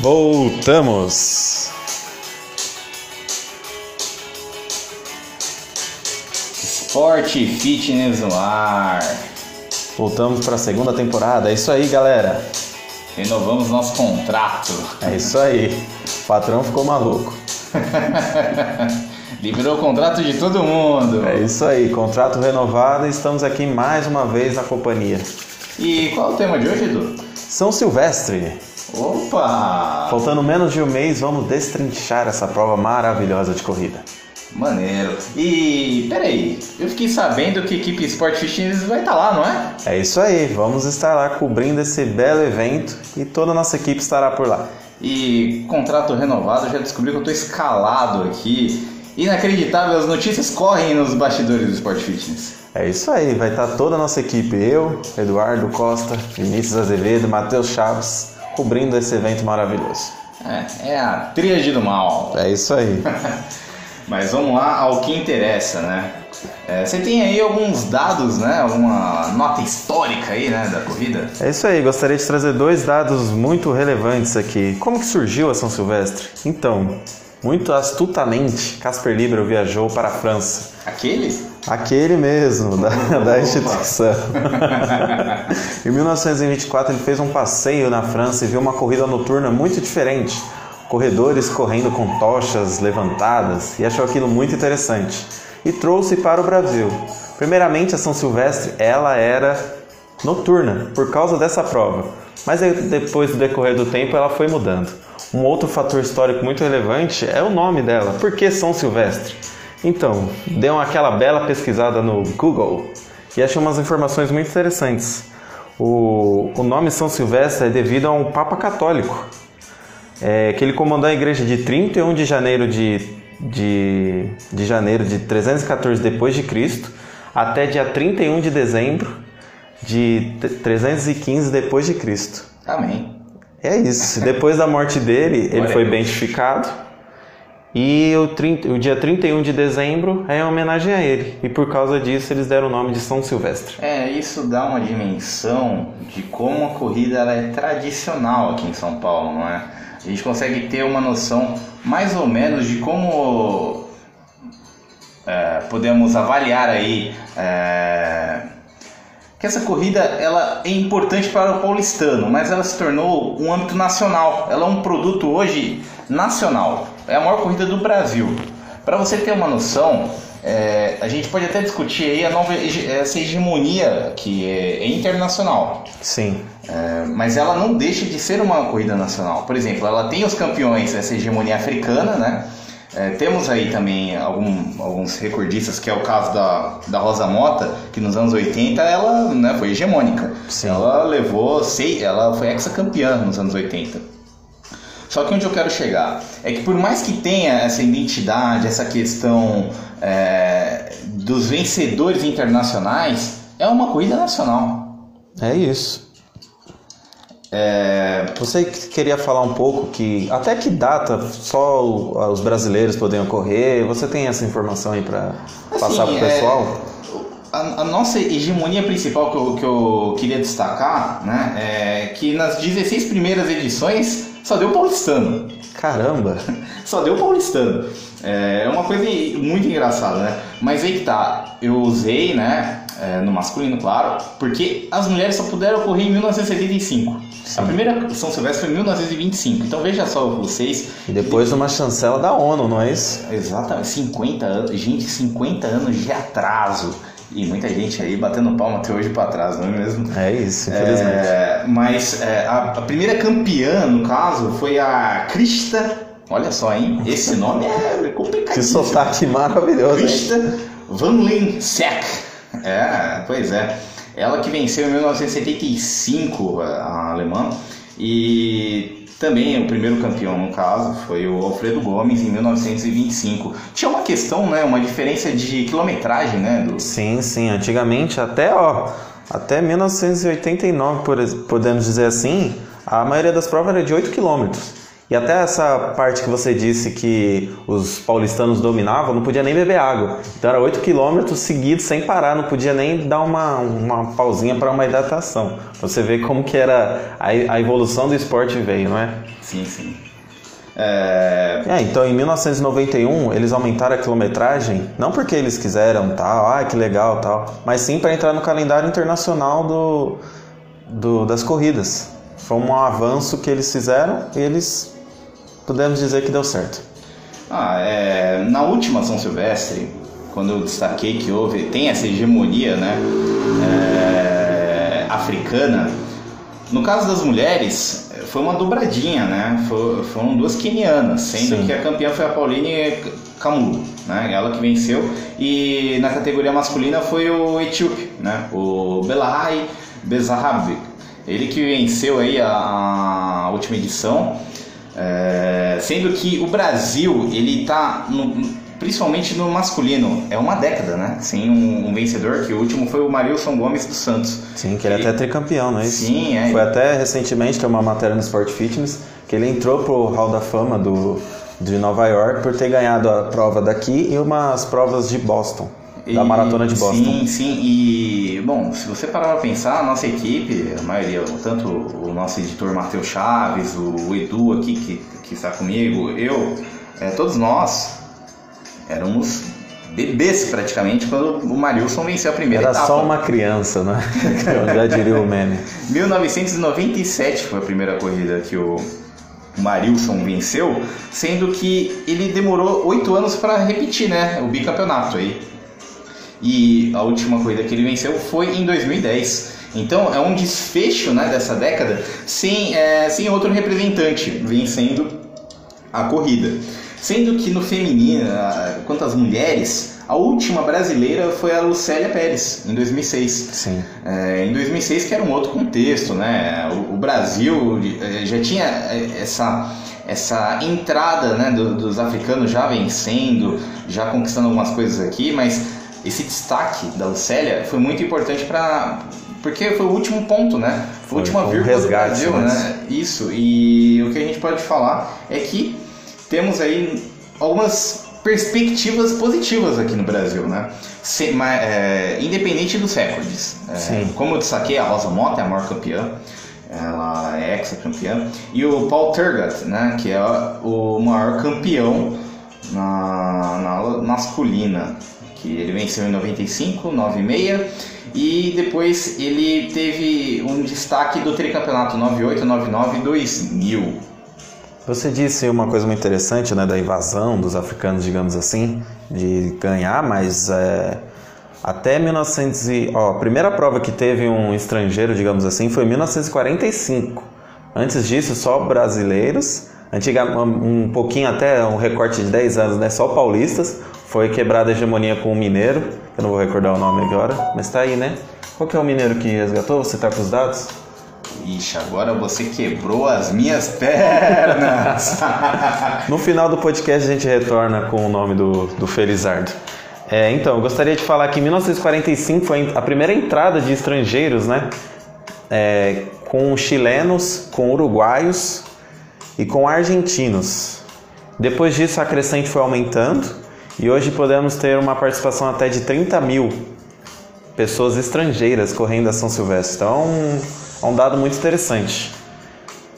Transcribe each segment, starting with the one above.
Voltamos! Esporte e fitness no ar. Voltamos para a segunda temporada. É isso aí, galera. Renovamos nosso contrato. É isso aí. O patrão ficou maluco. Liberou o contrato de todo mundo. É isso aí. Contrato renovado e estamos aqui mais uma vez na companhia. E qual é o tema de hoje, Edu? São Silvestre. Opa! Faltando menos de um mês, vamos destrinchar essa prova maravilhosa de corrida. Maneiro. E peraí, eu fiquei sabendo que a equipe Sport Fitness vai estar lá, não é? É isso aí, vamos estar lá cobrindo esse belo evento e toda a nossa equipe estará por lá. E contrato renovado, já descobri que eu estou escalado aqui. Inacreditável, as notícias correm nos bastidores do Sport Fitness. É isso aí, vai estar toda a nossa equipe, eu, Eduardo Costa, Vinícius Azevedo, Matheus Chaves, cobrindo esse evento maravilhoso. É, é a tríade do mal. É isso aí. Mas vamos lá ao que interessa, né? É, você tem aí alguns dados, né? Alguma nota histórica aí, né, da corrida? É isso aí, gostaria de trazer dois dados muito relevantes aqui. Como que surgiu a São Silvestre? Então, muito astutamente, Casper Libero viajou para a França. Aquele? Aquele mesmo, da, da instituição. em 1924 ele fez um passeio na França e viu uma corrida noturna muito diferente corredores correndo com tochas levantadas e achou aquilo muito interessante e trouxe para o Brasil. Primeiramente, a São Silvestre ela era noturna por causa dessa prova, mas depois do decorrer do tempo ela foi mudando. Um outro fator histórico muito relevante é o nome dela. Por que São Silvestre? Então, deu aquela bela pesquisada no Google e achei umas informações muito interessantes. O, o nome São Silvestre é devido a um Papa Católico é, que ele comandou a igreja de 31 de janeiro de, de, de janeiro de 314 depois de Cristo até dia 31 de dezembro de 315 depois de Cristo. Amém. É isso. Depois da morte dele, ele foi beatificado. E o, 30, o dia 31 de dezembro é em homenagem a ele. E por causa disso eles deram o nome de São Silvestre. É, isso dá uma dimensão de como a corrida é tradicional aqui em São Paulo, não é? a gente consegue ter uma noção mais ou menos de como é, podemos avaliar aí é, que essa corrida ela é importante para o paulistano, mas ela se tornou um âmbito nacional. Ela é um produto hoje nacional. É a maior corrida do Brasil. Para você ter uma noção, é, a gente pode até discutir aí a nova essa hegemonia que é, é internacional. Sim. É, mas ela não deixa de ser uma corrida nacional. Por exemplo, ela tem os campeões dessa hegemonia africana, né? É, temos aí também algum, alguns recordistas, que é o caso da, da Rosa Mota, que nos anos 80 ela né, foi hegemônica. Sim. Ela levou, sei, ela foi ex-campeã nos anos 80. Só que onde eu quero chegar é que por mais que tenha essa identidade, essa questão é, dos vencedores internacionais, é uma corrida nacional. É isso. É, você queria falar um pouco que até que data só os brasileiros podem correr? Você tem essa informação aí para assim, passar para o pessoal? É, a, a, nossa hegemonia principal que eu, que eu queria destacar né, é que nas 16 primeiras edições só deu paulistano. Caramba! só deu paulistano. É, é uma coisa muito engraçada, né? Mas aí que tá, eu usei, né, é, no masculino, claro, porque as mulheres só puderam correr em 1975. Sim. A primeira São Silvestre foi em 1925. Então veja só vocês. E depois uma chancela da ONU, não é isso? Exatamente, 50 anos. Gente, 50 anos de atraso. E muita gente aí batendo palma até hoje para trás, não é mesmo? É isso, infelizmente. É, mas é, a, a, primeira campeã, no caso, foi a Krista. Olha só, hein? Esse nome é complicado. Que sotaque maravilhoso. Krista Van Lensek. É, pois é. Ela que venceu em 1975 a alemã e também o primeiro campeão no caso foi o Alfredo Gomes em 1925. Tinha uma questão, né, uma diferença de quilometragem, né, do... Sim, sim, antigamente até, ó, até 1989, por, podemos dizer assim, a maioria das provas era de 8 quilômetros. E até essa parte que você disse que os paulistanos dominavam, não podia nem beber água. Então era 8 quilômetros seguidos sem parar, não podia nem dar uma, uma pausinha para uma hidratação. Você vê como que era a, a evolução do esporte veio, não é? Sim, sim. É... é... então em 1991 eles aumentaram a quilometragem, não porque eles quiseram tal, ah que legal tal, mas sim para entrar no calendário internacional do, do, das corridas. Foi um avanço que eles fizeram e eles podemos dizer que deu certo. Ah, é, na última São Silvestre, quando eu destaquei que houve, tem essa hegemonia né, é, africana, no caso das mulheres, foi uma dobradinha, né? For, foram duas quenianas, sendo Sim. que a campeã foi a Pauline Kamulu, né? Ela que venceu. E na categoria masculina foi o etíope, né? O Belahai Bezahab. Ele que venceu aí a, a última edição. É, sendo que o Brasil, ele tá no, principalmente no masculino, é uma década, né? Sem um, um, vencedor, que o último foi o Marilson Gomes dos Santos. Sim, que ele é até tricampeão, não é isso? Sim, é. Foi até recentemente, tem uma matéria no Sport Fitness, que ele entrou pro Hall da Fama do, de Nova York por ter ganhado a prova daqui e umas provas de Boston. Da maratona de Boston. Sim, sim. E, bom, se você parar para pensar, a nossa equipe, a maioria, tanto o nosso editor Matheus Chaves, o Edu aqui que, que está comigo, eu, é, todos nós éramos bebês praticamente quando o Marilson venceu a primeira Era etapa. só uma criança, né? Eu já diria o meme. 1997 foi a primeira corrida que o Marilson venceu, sendo que ele demorou oito anos para repetir, né? O bicampeonato aí e a última corrida que ele venceu foi em 2010. Então é um desfecho né, dessa década sem, é, sem outro representante vencendo a corrida. Sendo que no feminino, quanto às mulheres, a última brasileira foi a Lucélia Pérez, em 2006. Sim. É, em 2006, que era um outro contexto, né? O, o Brasil é, já tinha é, essa, essa entrada né, do, dos africanos já vencendo, já conquistando algumas coisas aqui, mas esse destaque da Lucélia foi muito importante para porque foi o último ponto, né? Foi, a última um vírgula resgate, do Brasil, mas... né? Isso. E o que a gente pode falar é que temos aí algumas perspectivas positivas aqui no Brasil, né? Se, mas, é, independente dos recordes. É, como eu destaquei, a Rosa Mota é a maior campeã. Ela é ex-campeã. E o Paul Turgat, né? Que é o maior campeão na, na masculina que ele venceu em 95, 96 e depois ele teve um destaque do tricampeonato 98, 99 e 2000. Você disse uma coisa muito interessante, né, da invasão dos africanos, digamos assim, de ganhar, mas é, até 1900 e, ó, a primeira prova que teve um estrangeiro, digamos assim, foi em 1945. Antes disso, só brasileiros. Antiga, um pouquinho até um recorte de 10 anos, né, só paulistas. Foi quebrada a hegemonia com o mineiro, eu não vou recordar o nome agora, mas tá aí, né? Qual que é o mineiro que resgatou? Você tá com os dados? Ixi, agora você quebrou as minhas pernas! no final do podcast a gente retorna com o nome do, do Felizardo. É, então, eu gostaria de falar que em 1945 foi a primeira entrada de estrangeiros, né? É, com chilenos, com uruguaios e com argentinos. Depois disso a crescente foi aumentando e hoje podemos ter uma participação até de 30 mil pessoas estrangeiras correndo a São Silvestre. Então é um, é dado muito interessante.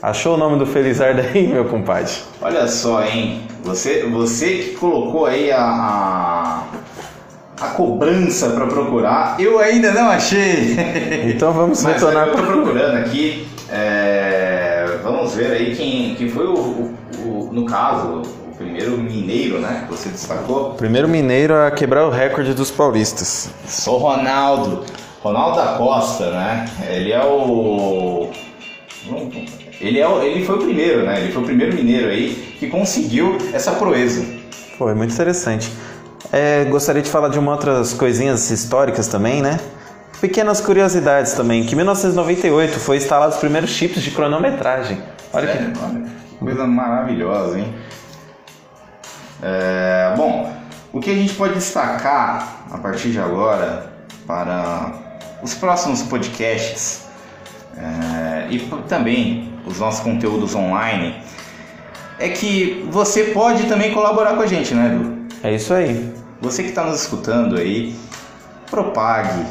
Achou o nome do Felizardo aí, meu compadre? Olha só, hein? Você, você que colocou aí a, a, a cobrança para procurar, eu ainda não achei. Então vamos Mas retornar. Eu tô procurando aqui. É, vamos ver aí quem, quem foi o, o, o no caso, primeiro mineiro, né? Que você destacou. Primeiro mineiro a quebrar o recorde dos paulistas. Sou Ronaldo. Ronaldo da Costa, né? Ele é o. Ele, é o... ele foi o primeiro, né? Ele foi o primeiro mineiro aí que conseguiu essa proeza. Foi muito interessante. É, gostaria de falar de uma outras coisinhas históricas também, né? Pequenas curiosidades também, que em 1998 foi instalado os primeiros chips de cronometragem. Olha que olha, coisa maravilhosa, hein? É, bom, o que a gente pode destacar a partir de agora para os próximos podcasts é, e também os nossos conteúdos online é que você pode também colaborar com a gente, né, Edu? É isso aí. Você que está nos escutando aí, propague,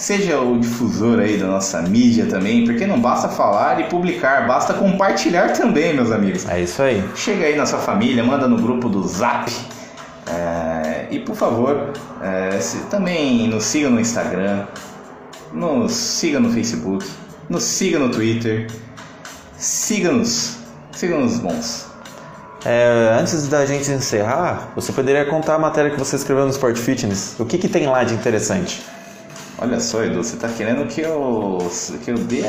seja o difusor aí da nossa mídia também, porque não basta falar e publicar, basta compartilhar também, meus amigos. É isso aí. Chega aí na sua família, manda no grupo do Zap. É, e por favor, é, também nos siga no Instagram, nos siga no Facebook, nos siga no Twitter, siga-nos, siga-nos bons. É, antes da gente encerrar, você poderia contar a matéria que você escreveu no Sport Fitness. O que, que tem lá de interessante? Olha só, Edu, você tá querendo que eu, que eu, dê,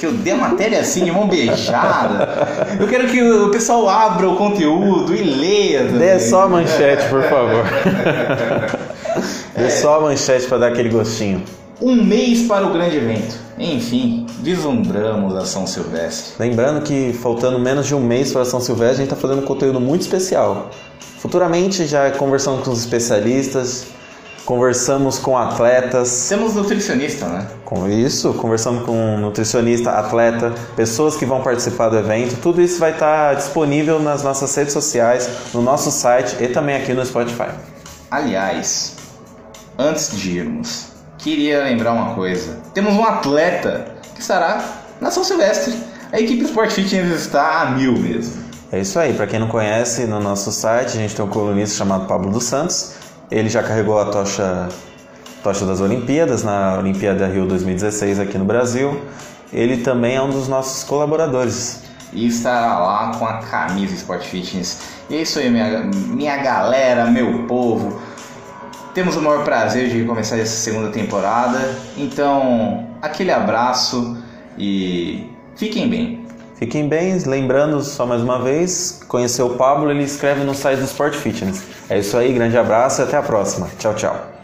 que eu dê a matéria assim, de mão beijada? Eu quero que o pessoal abra o conteúdo e leia também. Dê só a manchete, por favor. Dê é. só a manchete para dar aquele gostinho. Um mês para o grande evento. Enfim, vislumbramos a São Silvestre. Lembrando que faltando menos de um mês para São Silvestre, a gente está fazendo um conteúdo muito especial. Futuramente, já conversando com os especialistas, conversamos com atletas. Temos nutricionista, né? Com isso, conversamos com nutricionista, atleta, pessoas que vão participar do evento. Tudo isso vai estar disponível nas nossas redes sociais, no nosso site e também aqui no Spotify. Aliás, antes de irmos, queria lembrar uma coisa. Temos um atleta que estará na São Silvestre. A equipe Sport Fitness está a mil mesmo. É isso aí, para quem não conhece, no nosso site a gente tem um colunista chamado Pablo dos Santos ele já carregou a tocha, tocha das Olimpíadas, na Olimpíada Rio 2016 aqui no Brasil. Ele também é um dos nossos colaboradores. E estará lá com a camisa Sport Fitness. E é isso aí, minha, minha galera, meu povo. Temos o maior prazer de começar essa segunda temporada. Então, aquele abraço e fiquem bem. Fiquem bem, lembrando só mais uma vez, conhecer o Pablo, ele escreve no site do Sport Fitness. É isso aí, grande abraço e até a próxima. Tchau, tchau.